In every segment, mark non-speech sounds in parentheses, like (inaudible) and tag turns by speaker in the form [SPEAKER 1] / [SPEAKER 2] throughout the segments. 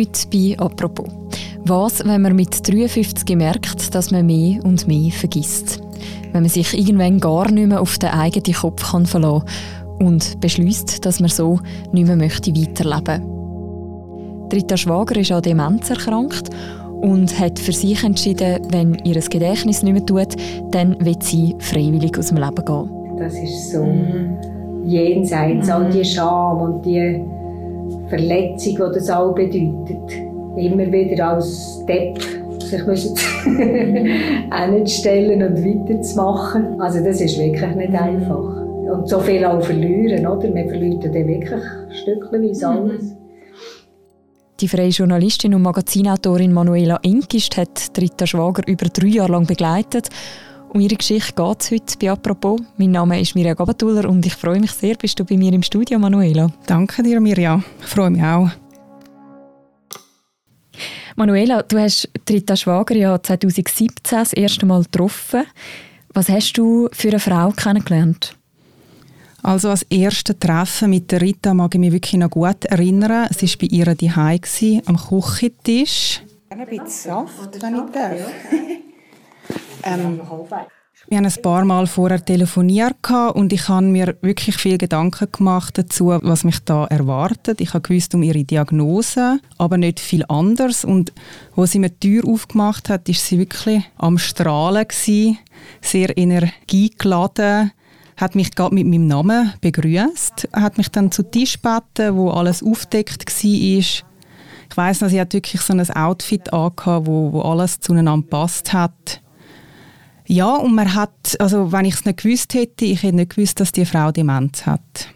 [SPEAKER 1] Heute bei «Apropos». Was, wenn man mit 53 merkt, dass man mehr und mehr vergisst? Wenn man sich irgendwann gar nicht mehr auf den eigenen Kopf kann verlassen kann und beschließt, dass man so nicht mehr möchte weiterleben möchte. Rita Schwager ist an Demenz erkrankt und hat für sich entschieden, wenn ihr Gedächtnis nicht mehr tut, dann wird sie freiwillig aus dem Leben gehen.
[SPEAKER 2] Das ist so mhm. jenseits mhm. all die Scham und die Verletzung, die das auch bedeutet. Immer wieder als Depp sich (laughs) hinstellen und weiterzumachen. Also das ist wirklich nicht einfach. Und so viel auch verlieren, oder? Man verliert dann wirklich stückchenweise mhm. alles.
[SPEAKER 1] Die freie Journalistin und Magazinautorin Manuela Inkist hat Rita Schwager über drei Jahre lang begleitet um ihre Geschichte geht es heute bei «Apropos». Mein Name ist Mirja Gabatuller und ich freue mich sehr, bist du bei mir im Studio, Manuela.
[SPEAKER 3] Danke dir, Mirja. Ich freue mich auch.
[SPEAKER 1] Manuela, du hast Rita Schwager ja 2017 das erste Mal getroffen. Was hast du für eine Frau kennengelernt?
[SPEAKER 3] Also als erste Treffen mit der Rita mag ich mich wirklich noch gut erinnern. Sie war bei ihr daheim am Küchentisch.
[SPEAKER 2] Ein bisschen Saft, wenn ich darf.
[SPEAKER 3] Ähm, wir haben ein paar Mal vorher telefoniert und ich habe mir wirklich viel Gedanken gemacht dazu, was mich da erwartet. Ich habe gewusst um ihre Diagnose, aber nicht viel anders. Und wo sie mir die Tür aufgemacht hat, ist sie wirklich am Strahlen gewesen, sehr energiegeladen hat mich gerade mit meinem Namen begrüßt, hat mich dann zu Tisch gebeten, wo alles aufdeckt war. Ich weiß noch, sie hat wirklich so ein Outfit angehabt, wo, wo alles zueinander passt hat. Ja, und man hat, also wenn ich es nicht gewusst hätte, ich hätte nicht gewusst, dass die Frau Demenz hat.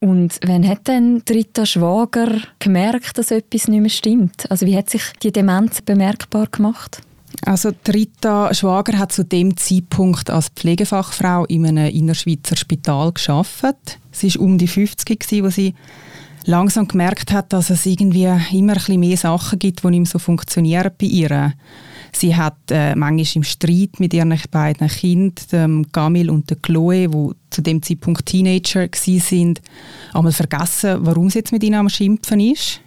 [SPEAKER 1] Und wann hat denn Rita Schwager gemerkt, dass etwas nicht mehr stimmt? Also wie hat sich die Demenz bemerkbar gemacht?
[SPEAKER 3] Also Rita Schwager hat zu dem Zeitpunkt als Pflegefachfrau in einem innerschweizer Spital geschafft. Sie war um die 50, gewesen, wo sie langsam gemerkt hat, dass es irgendwie immer ein bisschen mehr Sachen gibt, die nicht mehr so funktionieren bei ihr. Sie hat äh, manchmal im Streit mit ihren beiden Kindern, dem Gamil und der Chloe, wo zu dem Zeitpunkt Teenager sind, einmal vergessen, warum sie jetzt mit ihnen am Schimpfen ist.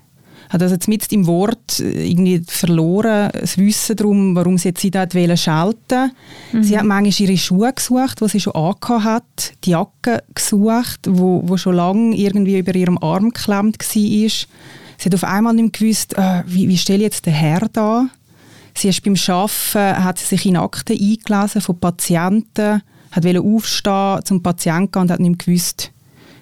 [SPEAKER 3] Hat also jetzt mit im Wort äh, irgendwie verloren, das Wissen darum, warum sie jetzt sie dort schalten mhm. Sie hat manchmal ihre Schuhe gesucht, die sie schon angehabt hat, die Jacke gesucht, wo, wo schon lange irgendwie über ihrem Arm geklemmt war. Sie hat auf einmal nicht gewusst, äh, wie, wie stelle ich jetzt den Herr da? Sie ist beim Arbeiten, hat sie sich in Akten eingelesen von Patienten, hat aufstehen zum Patienten gehen und hat nicht gewusst,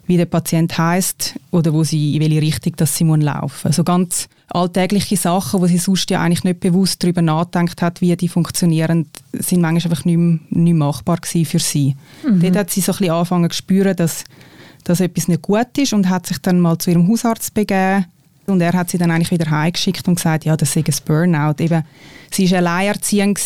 [SPEAKER 3] wie der Patient heißt oder wo sie, in welche Richtung dass sie laufen muss. Also ganz alltägliche Sachen, wo sie sonst ja eigentlich nicht bewusst darüber nachgedacht hat, wie die funktionieren, sind manchmal einfach nicht, mehr, nicht machbar für sie. Mhm. Dort hat sie so ein bisschen angefangen zu spüren, dass, dass etwas nicht gut ist und hat sich dann mal zu ihrem Hausarzt begeben und er hat sie dann eigentlich wieder heimgeschickt und gesagt, ja, das sei ein Burnout. Eben, sie war alleinerziehend,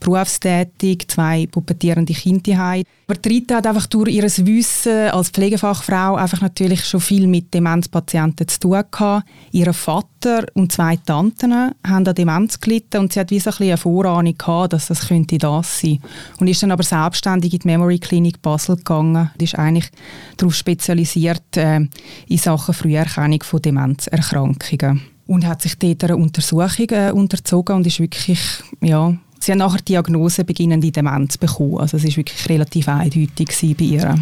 [SPEAKER 3] berufstätig, zwei pubertierende Kinder. Aber Rita hat einfach durch ihr Wissen als Pflegefachfrau einfach natürlich schon viel mit Demenzpatienten zu tun gehabt. Ihr Vater und zwei Tanten haben an Demenz gelitten und sie hat wie so ein eine Vorahnung gehabt, dass das könnte das sein. Und ist dann aber selbstständig in die Memory Clinic Basel gegangen und ist eigentlich darauf spezialisiert äh, in Sachen Früherkennung von Demenzerkrankungen und hat sich dort einer Untersuchung äh, unterzogen und ist wirklich, ja, sie hat nachher die Diagnose beginnende Demenz bekommen. Also es ist wirklich relativ eindeutig bei ihr.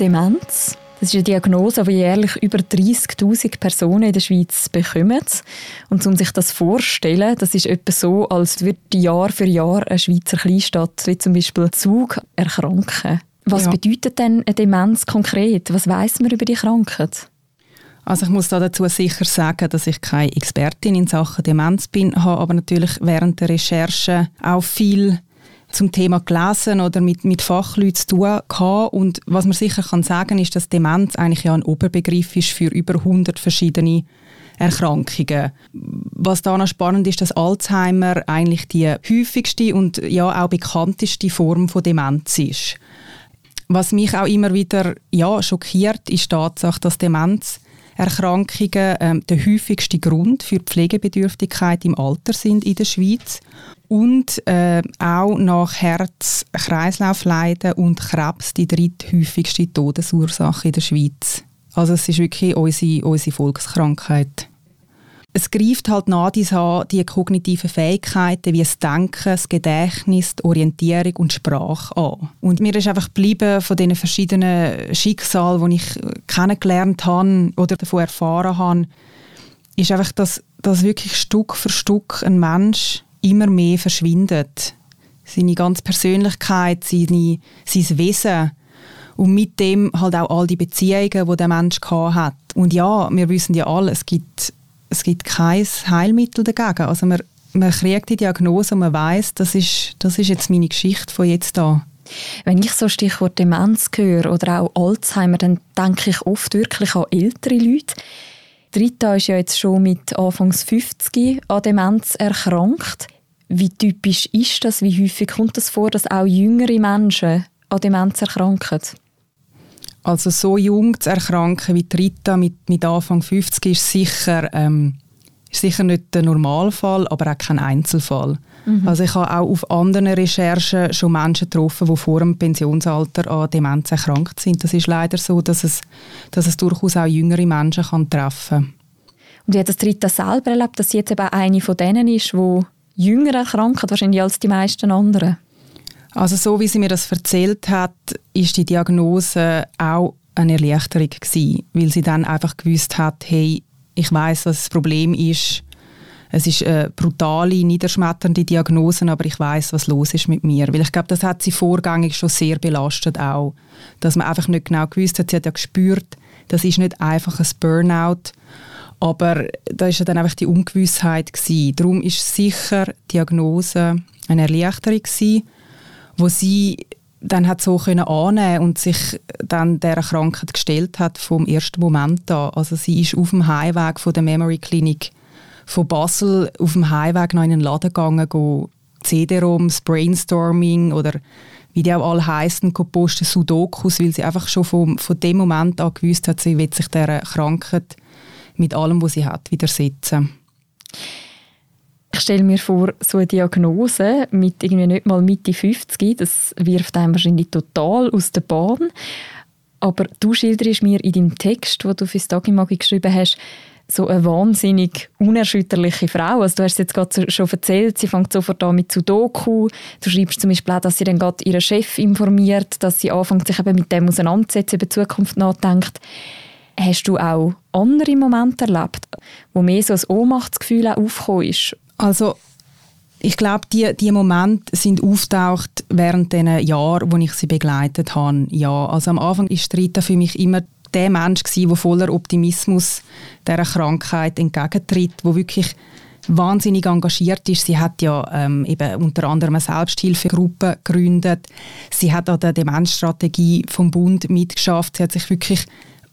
[SPEAKER 1] Demenz das ist eine Diagnose, die jährlich über 30.000 Personen in der Schweiz bekommen. Und um sich das vorzustellen, das ist etwa so, als würde Jahr für Jahr eine Schweizer Kleinstadt, wie zum Beispiel Zug, erkranken. Was ja. bedeutet denn eine Demenz konkret? Was weiß man über die Krankheit?
[SPEAKER 3] Also ich muss da dazu sicher sagen, dass ich keine Expertin in Sachen Demenz bin, habe aber natürlich während der Recherche auch viel zum Thema gelesen oder mit, mit Fachleuten zu tun gehabt. Und was man sicher kann sagen ist, dass Demenz eigentlich ja ein Oberbegriff ist für über 100 verschiedene Erkrankungen. Was da noch spannend ist, dass Alzheimer eigentlich die häufigste und ja auch bekannteste Form von Demenz ist. Was mich auch immer wieder ja, schockiert, ist die Tatsache, dass Demenz Erkrankungen ähm, der häufigste Grund für Pflegebedürftigkeit im Alter sind in der Schweiz und äh, auch nach Herz-Kreislaufleiden und Krebs die dritthäufigste Todesursache in der Schweiz. Also es ist wirklich unsere, unsere Volkskrankheit. Es greift halt Nadis an die kognitiven Fähigkeiten wie das Denken, das Gedächtnis, die Orientierung und Sprache an. Und mir ist einfach geblieben von diesen verschiedenen Schicksalen, die ich kennengelernt habe oder davon erfahren habe, ist einfach, dass, dass wirklich Stück für Stück ein Mensch immer mehr verschwindet. Seine ganze Persönlichkeit, seine, sein Wesen und mit dem halt auch all die Beziehungen, die der Mensch hat. Und ja, wir wissen ja alle, es gibt, es gibt kein Heilmittel dagegen. Also man, man kriegt die Diagnose und man weiß, das ist, das ist jetzt meine Geschichte von jetzt an.
[SPEAKER 1] Wenn ich so Stichwort Demenz höre oder auch Alzheimer, dann denke ich oft wirklich an ältere Leute. Rita ist ja jetzt schon mit Anfangs 50 an Demenz erkrankt. Wie typisch ist das? Wie häufig kommt es das vor, dass auch jüngere Menschen an Demenz erkranken?
[SPEAKER 3] Also so jung zu erkranken wie Rita mit, mit Anfang 50 ist sicher, ähm, ist sicher nicht der Normalfall, aber auch kein Einzelfall. Mhm. Also ich habe auch auf anderen Recherchen schon Menschen getroffen, die vor dem Pensionsalter an Demenz erkrankt sind. Das ist leider so, dass es, dass es durchaus auch jüngere Menschen kann treffen kann.
[SPEAKER 1] Und wie hat das Rita selber erlebt, dass sie jetzt eben eine von denen ist, die jünger erkrankt, wahrscheinlich als die meisten anderen?
[SPEAKER 3] Also so wie sie mir das erzählt hat, ist die Diagnose auch eine Erleichterung gewesen, weil sie dann einfach gewusst hat, hey, ich weiß, was das Problem ist. Es ist eine brutale, niederschmetternde Diagnose, aber ich weiß, was los ist mit mir. Weil ich glaube, das hat sie vorgängig schon sehr belastet auch, dass man einfach nicht genau gewusst hat. Sie hat ja gespürt, das ist nicht einfach ein Burnout, aber da ist ja dann einfach die Ungewissheit gewesen. Darum ist sicher die Diagnose eine Erleichterung gewesen wo sie dann hat so können annehmen und sich dann der Krankheit gestellt hat vom ersten Moment an. Also sie ist auf dem Heimweg von der Memory Clinic von Basel auf dem Heimweg noch in einen Laden gegangen, go CD-ROMs, Brainstorming oder wie die auch alle heißen, posten Sudokus, weil sie einfach schon vom, von dem Moment an gewusst hat, sie wird sich dieser Krankheit mit allem, was sie hat, widersetzen.
[SPEAKER 1] Ich stelle mir vor, so eine Diagnose mit irgendwie nicht mal Mitte 50, das wirft einem wahrscheinlich total aus der Bahn. Aber du schilderst mir in deinem Text, den du für das Tagimagi geschrieben hast, so eine wahnsinnig unerschütterliche Frau. Also du hast es jetzt gerade schon erzählt, sie fängt sofort an mit Sudoku. Du schreibst zum Beispiel auch, dass sie dann gerade ihren Chef informiert, dass sie anfängt, sich eben mit dem auseinanderzusetzen, über die Zukunft nachdenkt. Hast du auch andere Momente erlebt, wo mehr so ein Ohnmachtsgefühl aufgekommen ist?
[SPEAKER 3] Also ich glaube, die, die Momente sind auftaucht während den Jahren, wo ich sie begleitet habe. Ja, also am Anfang ist Rita für mich immer der Mensch gewesen, der voller Optimismus dieser Krankheit entgegentritt, wo wirklich wahnsinnig engagiert ist. Sie hat ja ähm, eben unter anderem eine Selbsthilfegruppe gegründet. Sie hat an der Demenzstrategie vom Bund mitgeschafft. Sie hat sich wirklich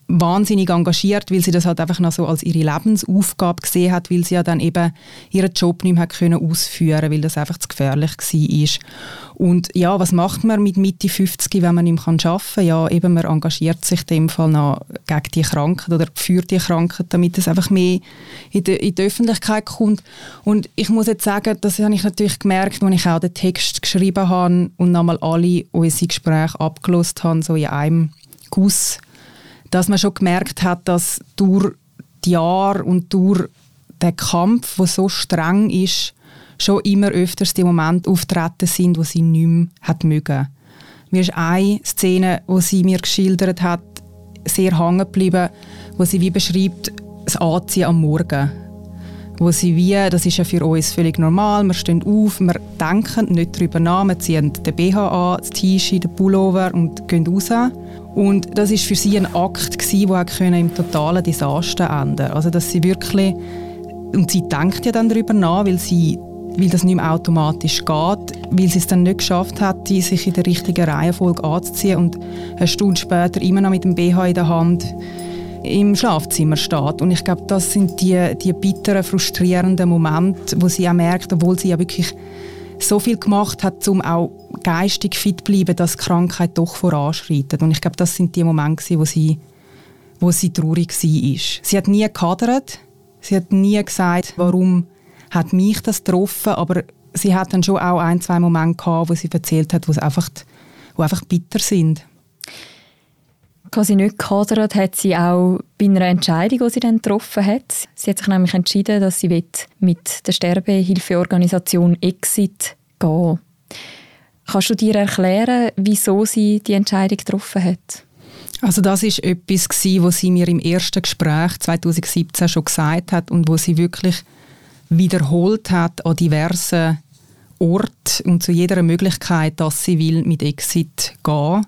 [SPEAKER 3] wahnsinnig engagiert, weil sie das halt einfach noch so als ihre Lebensaufgabe gesehen hat, weil sie ja dann eben ihren Job nicht mehr können ausführen weil das einfach zu gefährlich war. Und ja, was macht man mit Mitte 50, wenn man arbeiten kann? Ja, eben man engagiert sich in dem Fall noch gegen die Krankheit oder für die Krankheit, damit es einfach mehr in die, in die Öffentlichkeit kommt. Und ich muss jetzt sagen, das habe ich natürlich gemerkt, als ich auch den Text geschrieben habe und nochmal alle unsere Gespräche abgelost habe, so in einem Guss dass man schon gemerkt hat, dass durch die Jahre und durch den Kampf, der so streng ist, schon immer öfters die Momente auftreten sind, wo sie nicht mehr hat mögen. Mir ist eine Szene, wo sie mir geschildert hat, sehr hängen geblieben, wo sie wie beschreibt, das Anziehen am Morgen. Wo sie wie, das ist ja für uns völlig normal, wir stehen auf, wir denken nicht darüber nach, wir ziehen den BH an, das T-Shirt, den Pullover und gehen raus. Und das ist für sie ein Akt der im totalen Desaster enden. Also dass sie wirklich, und sie denkt ja dann darüber nach, weil, sie, weil das nicht mehr automatisch geht, weil sie es dann nicht geschafft hat, sich in der richtigen Reihenfolge anzuziehen. Und eine Stunde später immer noch mit dem BH in der Hand im Schlafzimmer steht. Und ich glaube, das sind die, die bitteren, frustrierenden Momente, wo sie auch merkt, obwohl sie ja wirklich so viel gemacht hat, um auch geistig fit zu bleiben, dass die Krankheit doch voranschreitet. Und ich glaube, das sind die Momente, wo sie, wo sie traurig war. Sie hat nie gekadert, sie hat nie gesagt, warum hat mich das getroffen, aber sie hat dann schon auch ein, zwei Momente gehabt, wo sie erzählt hat, wo einfach, einfach bitter sind.
[SPEAKER 1] Quasi nicht gehadert hat sie auch bei einer Entscheidung, die sie dann getroffen hat. Sie hat sich nämlich entschieden, dass sie mit der Sterbehilfeorganisation Exit gehen Kannst du dir erklären, wieso sie die Entscheidung getroffen hat?
[SPEAKER 3] Also das ist etwas, was sie mir im ersten Gespräch 2017 schon gesagt hat und wo sie wirklich wiederholt hat an diversen Orten und zu jeder Möglichkeit, dass sie will mit Exit gehen,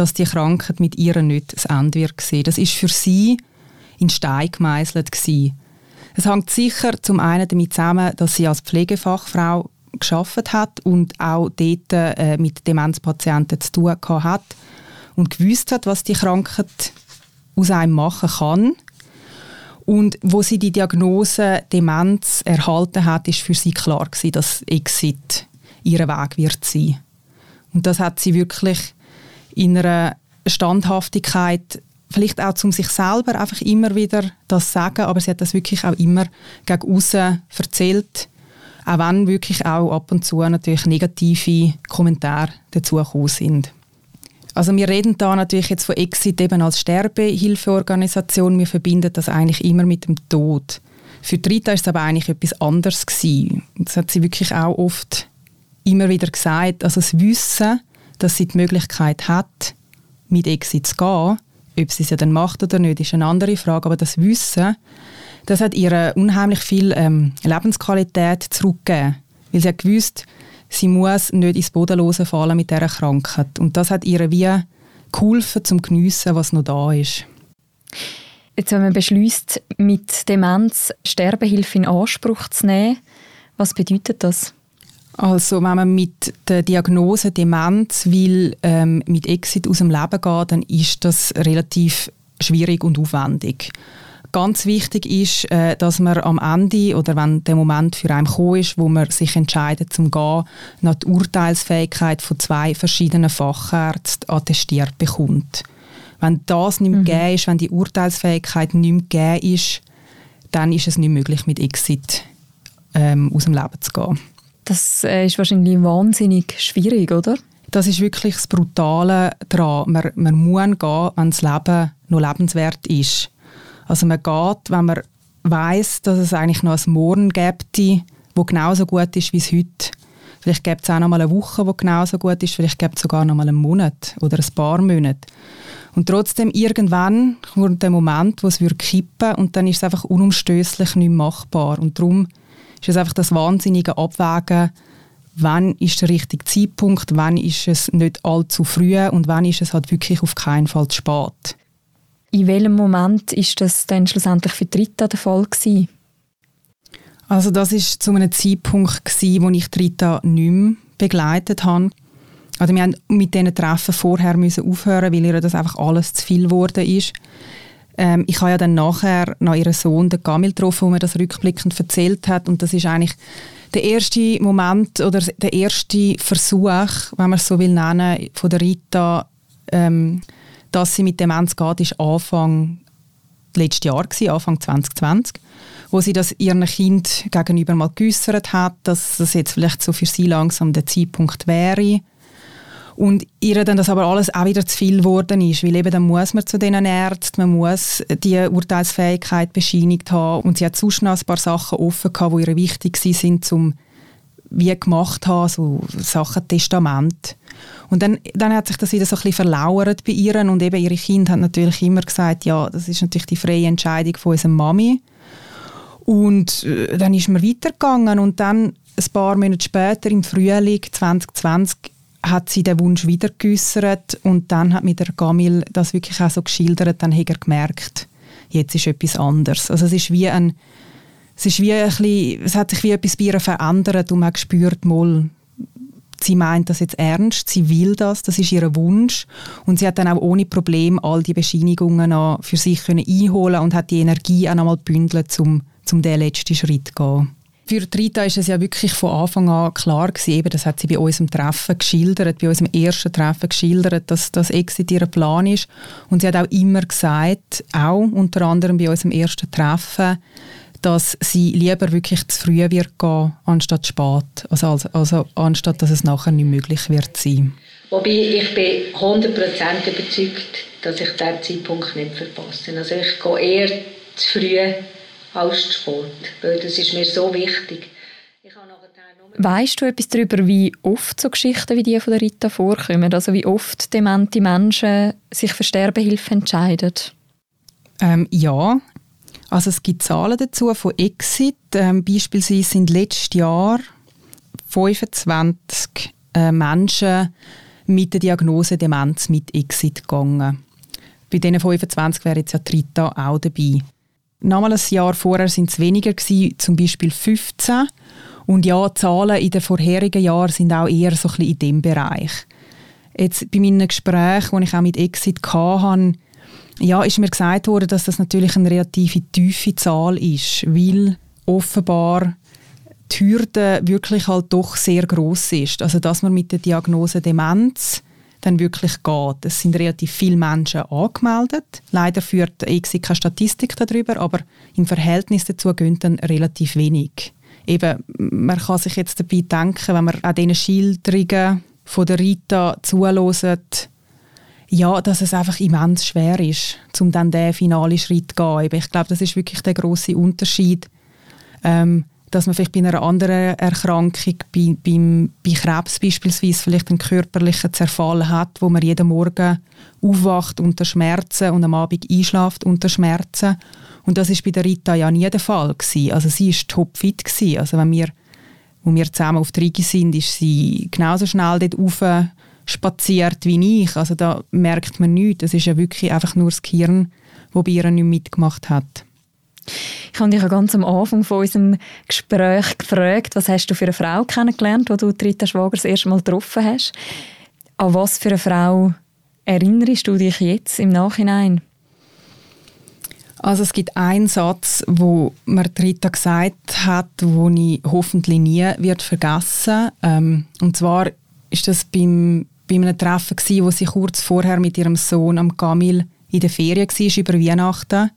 [SPEAKER 3] dass die Krankheit mit ihr nicht das Ende wird sehen. Das ist für sie in Stein gemeißelt gewesen. Es hängt sicher zum einen damit zusammen, dass sie als Pflegefachfrau geschafft hat und auch dort äh, mit Demenzpatienten zu tun hat und gewusst hat, was die Krankheit aus einem machen kann. Und wo sie die Diagnose Demenz erhalten hat, ist für sie klar gewesen, dass Exit ihr Weg wird sein. Und das hat sie wirklich in einer Standhaftigkeit, vielleicht auch zum sich selber einfach immer wieder das sagen, aber sie hat das wirklich auch immer gegen außen erzählt, auch wenn wirklich auch ab und zu natürlich negative Kommentare dazu gekommen sind. Also wir reden da natürlich jetzt von Exit eben als Sterbehilfeorganisation. Wir verbinden das eigentlich immer mit dem Tod. Für Rita ist es aber eigentlich etwas anderes gewesen. Das hat sie wirklich auch oft immer wieder gesagt. Also das Wissen, dass sie die Möglichkeit hat, mit Exit zu gehen, ob sie es ja dann macht oder nicht, ist eine andere Frage. Aber das Wissen, das hat ihr unheimlich viel ähm, Lebensqualität zurückgegeben. Weil sie hat gewusst, sie muss nicht ins Bodenlose fallen mit dieser Krankheit. Und das hat ihr wie geholfen, zum Geniessen, was noch da ist.
[SPEAKER 1] Jetzt, wenn man beschließt, mit Demenz Sterbehilfe in Anspruch zu nehmen, was bedeutet das?
[SPEAKER 3] Also wenn man mit der Diagnose Demenz will, ähm, mit Exit aus dem Leben gehen, dann ist das relativ schwierig und aufwendig. Ganz wichtig ist, äh, dass man am Ende oder wenn der Moment für einen gekommen ist, wo man sich entscheidet zum Gehen, noch die Urteilsfähigkeit von zwei verschiedenen Fachärzten attestiert bekommt. Wenn das nicht mehr mhm. gegeben ist, wenn die Urteilsfähigkeit nicht mehr gegeben ist, dann ist es nicht möglich, mit Exit ähm, aus dem Leben zu gehen.
[SPEAKER 1] Das äh, ist wahrscheinlich wahnsinnig schwierig, oder?
[SPEAKER 3] Das ist wirklich das Brutale daran. Man, man muss gehen, wenn das Leben noch lebenswert ist. Also man geht, wenn man weiß, dass es eigentlich noch ein Morgen gibt, wo genauso gut ist wie es heute. Vielleicht gibt es auch noch mal eine Woche, die genauso gut ist. Vielleicht gibt es sogar noch mal einen Monat oder ein paar Monate. Und trotzdem, irgendwann kommt der Moment, wo es kippen würde und dann ist es einfach unumstößlich nicht machbar. Und darum ist es einfach das wahnsinnige Abwägen, wann ist der richtige Zeitpunkt, wann ist es nicht allzu früh und wann ist es halt wirklich auf keinen Fall zu spät.
[SPEAKER 1] In welchem Moment ist das dann schlussendlich für die Rita der Fall gewesen?
[SPEAKER 3] Also das ist zu einem Zeitpunkt gewesen, wo ich Rita nicht mehr begleitet habe. Also wir mussten mit diesen Treffen vorher müssen aufhören, weil ihr das einfach alles zu viel geworden ist. Ähm, ich habe ja dann nachher noch ihren Sohn, den Gamil, getroffen, wo mir das rückblickend erzählt hat und das ist eigentlich der erste Moment oder der erste Versuch, wenn man es so will nennen, von der Rita, ähm, dass sie mit Demenz geht, ist Anfang letztes Jahr gewesen, Anfang 2020, wo sie das ihren Kind gegenüber mal geäussert hat, dass das jetzt vielleicht so für sie langsam der Zeitpunkt wäre. Und ihr dann das aber alles auch wieder zu viel geworden ist, weil eben dann muss man zu diesen Ärzten, man muss die Urteilsfähigkeit bescheinigt haben und sie hat sonst noch ein paar Sachen offen gehabt, die ihr wichtig sind, zum wie gemacht haben, so Sachen Testament. Und dann, dann hat sich das wieder so ein bisschen verlauert bei ihr und eben ihre Kinder haben natürlich immer gesagt, ja, das ist natürlich die freie Entscheidung von unserer Mami. Und äh, dann ist man weitergegangen und dann ein paar Monate später, im Frühling 2020, hat sie den Wunsch wieder geäussert und dann hat mit der Gamil das wirklich auch so geschildert, dann hat er gemerkt, jetzt ist etwas anders. Also es ist wie ein, es ist wie ein bisschen, es hat sich wie etwas bei ihr verändert und man spürt mal, sie meint das jetzt ernst, sie will das, das ist ihr Wunsch und sie hat dann auch ohne Problem all die Bescheinigungen für sich können einholen und hat die Energie auch einmal bündelt, um, um den letzten Schritt zu gehen. Für Rita ist es ja wirklich von Anfang an klar gewesen, eben, das hat sie bei unserem Treffen geschildert, bei unserem ersten Treffen geschildert, dass das Exit ihr Plan ist. Und sie hat auch immer gesagt, auch unter anderem bei unserem ersten Treffen, dass sie lieber wirklich zu früh wird gehen, anstatt spät. Also, also, also anstatt, dass es nachher nicht möglich wird sein.
[SPEAKER 2] Wobei ich bin 100% überzeugt, dass ich diesen Zeitpunkt nicht verpasse. Also ich gehe eher zu früh als Sport, weil das ist mir so wichtig.
[SPEAKER 1] Weißt du etwas darüber, wie oft so Geschichten wie die von der Rita vorkommen? Also wie oft demente Menschen sich für Sterbehilfe entscheiden?
[SPEAKER 3] Ähm, ja, also es gibt Zahlen dazu von Exit. Ähm, beispielsweise sind letztes Jahr 25 äh, Menschen mit der Diagnose Demenz mit Exit gegangen. Bei diesen 25 wäre jetzt ja Rita auch dabei. Nochmal ein Jahr vorher sind es weniger gewesen, zum Beispiel 15. Und ja, die Zahlen in den vorherigen Jahren sind auch eher so ein bisschen in diesem Bereich. Jetzt bei meinen Gesprächen, die ich auch mit Exit hatte, ja, ist mir gesagt worden, dass das natürlich eine relativ tiefe Zahl ist, weil offenbar die Hürde wirklich halt doch sehr groß ist. Also dass man mit der Diagnose Demenz dann wirklich geht. Es sind relativ viele Menschen angemeldet. Leider führt EXI keine Statistik darüber, aber im Verhältnis dazu gehen dann relativ wenig. Eben, man kann sich jetzt dabei denken, wenn man an diesen Schilderungen von der Rita zuhört, ja, dass es einfach immens schwer ist, um dann den finalen Schritt zu gehen. Ich glaube, das ist wirklich der große Unterschied. Ähm, dass man vielleicht bei einer anderen Erkrankung, bei, beim, bei Krebs beispielsweise, vielleicht einen körperlichen Zerfall hat, wo man jeden Morgen aufwacht unter Schmerzen und am Abend einschläft unter Schmerzen. Und das ist bei der Rita ja nie der Fall gewesen. Also sie ist topfit gewesen. Also wenn wir, wo wir zusammen auf der Rigi sind, ist sie genauso schnell dort rauf spaziert wie ich. Also da merkt man nichts. Es ist ja wirklich einfach nur das Gehirn, das bei ihr nicht mitgemacht hat.
[SPEAKER 1] Ich habe dich ganz am Anfang von unserem Gespräch gefragt, was hast du für eine Frau kennengelernt, die du Rita Schwager das erste Mal getroffen hast. An was für eine Frau erinnerst du dich jetzt im Nachhinein?
[SPEAKER 3] Also es gibt einen Satz, wo mir Rita gesagt hat, wo ich hoffentlich nie wird vergessen. Ähm, und zwar ist das beim, bei einem Treffen gewesen, wo sie kurz vorher mit ihrem Sohn am Kamil in der Ferien war über Weihnachten.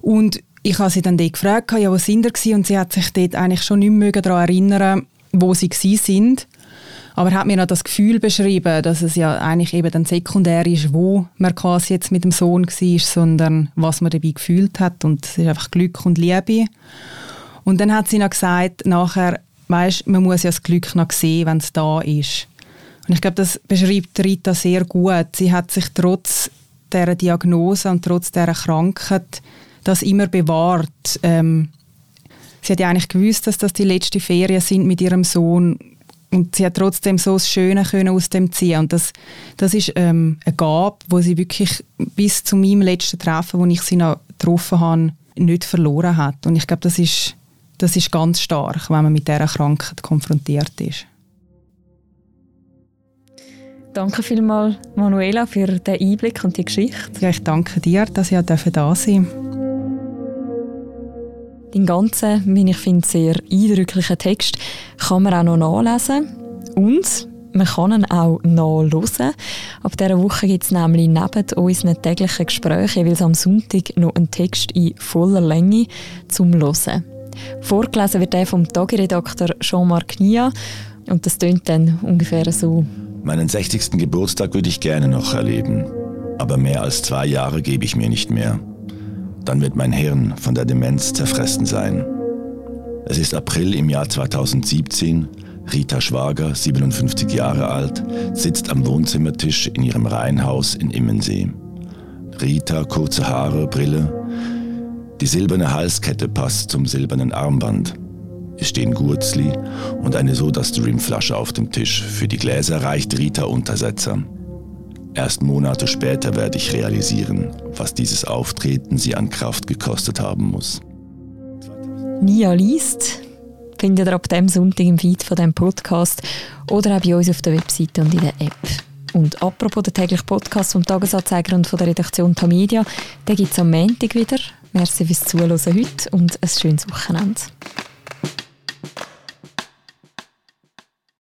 [SPEAKER 3] Und ich habe sie dann dort gefragt, ja, wo sind ihr Und sie hat sich dort eigentlich schon nicht mehr daran erinnern, wo sie sind. Aber hat mir noch das Gefühl beschrieben, dass es ja eigentlich eben dann sekundär ist, wo man quasi jetzt mit dem Sohn war, sondern was man dabei gefühlt hat. Und es ist einfach Glück und Liebe. Und dann hat sie noch gesagt, nachher, weißt, man muss ja das Glück noch sehen, wenn es da ist. Und ich glaube, das beschreibt Rita sehr gut. Sie hat sich trotz dieser Diagnose und trotz dieser Krankheit das immer bewahrt. Ähm, sie hat ja eigentlich gewusst, dass das die letzten Ferien sind mit ihrem Sohn und sie hat trotzdem so das Schöne können aus dem ziehen und das, das ist ähm, eine Gabe, wo sie wirklich bis zu meinem letzten Treffen, wo ich sie noch getroffen habe, nicht verloren hat und ich glaube, das ist, das ist ganz stark, wenn man mit dieser Krankheit konfrontiert ist.
[SPEAKER 1] Danke vielmals, Manuela, für den Einblick und die Geschichte.
[SPEAKER 3] Ja, ich danke dir, dass ich da sein durfte.
[SPEAKER 1] Den ganzen, wie ich finde, sehr eindrücklichen Text kann man auch noch nachlesen. Und man kann ihn auch nachhören. Ab dieser Woche gibt es nämlich neben unseren täglichen Gesprächen jeweils am Sonntag noch einen Text in voller Länge zum Hören. Vorgelesen wird der vom Tagiredakteur Jean-Marc Nia und das tönt dann ungefähr so.
[SPEAKER 4] Meinen 60. Geburtstag würde ich gerne noch erleben, aber mehr als zwei Jahre gebe ich mir nicht mehr. Dann wird mein Hirn von der Demenz zerfressen sein. Es ist April im Jahr 2017. Rita Schwager, 57 Jahre alt, sitzt am Wohnzimmertisch in ihrem Reihenhaus in Immensee. Rita, kurze Haare, Brille. Die silberne Halskette passt zum silbernen Armband. Es stehen Gurzli und eine Soda-Stream-Flasche auf dem Tisch. Für die Gläser reicht Rita Untersetzer. Erst Monate später werde ich realisieren, was dieses Auftreten sie an Kraft gekostet haben muss.
[SPEAKER 1] Nia liest findet ihr ab dem Sonntag im Feed von diesem Podcast oder auch bei uns auf der Webseite und in der App. Und apropos der tägliche Podcast vom Tagesanzeiger und von der Redaktion Tamedia, den gibt es am Montag wieder. Merci fürs Zuhören heute und ein schönes Wochenende.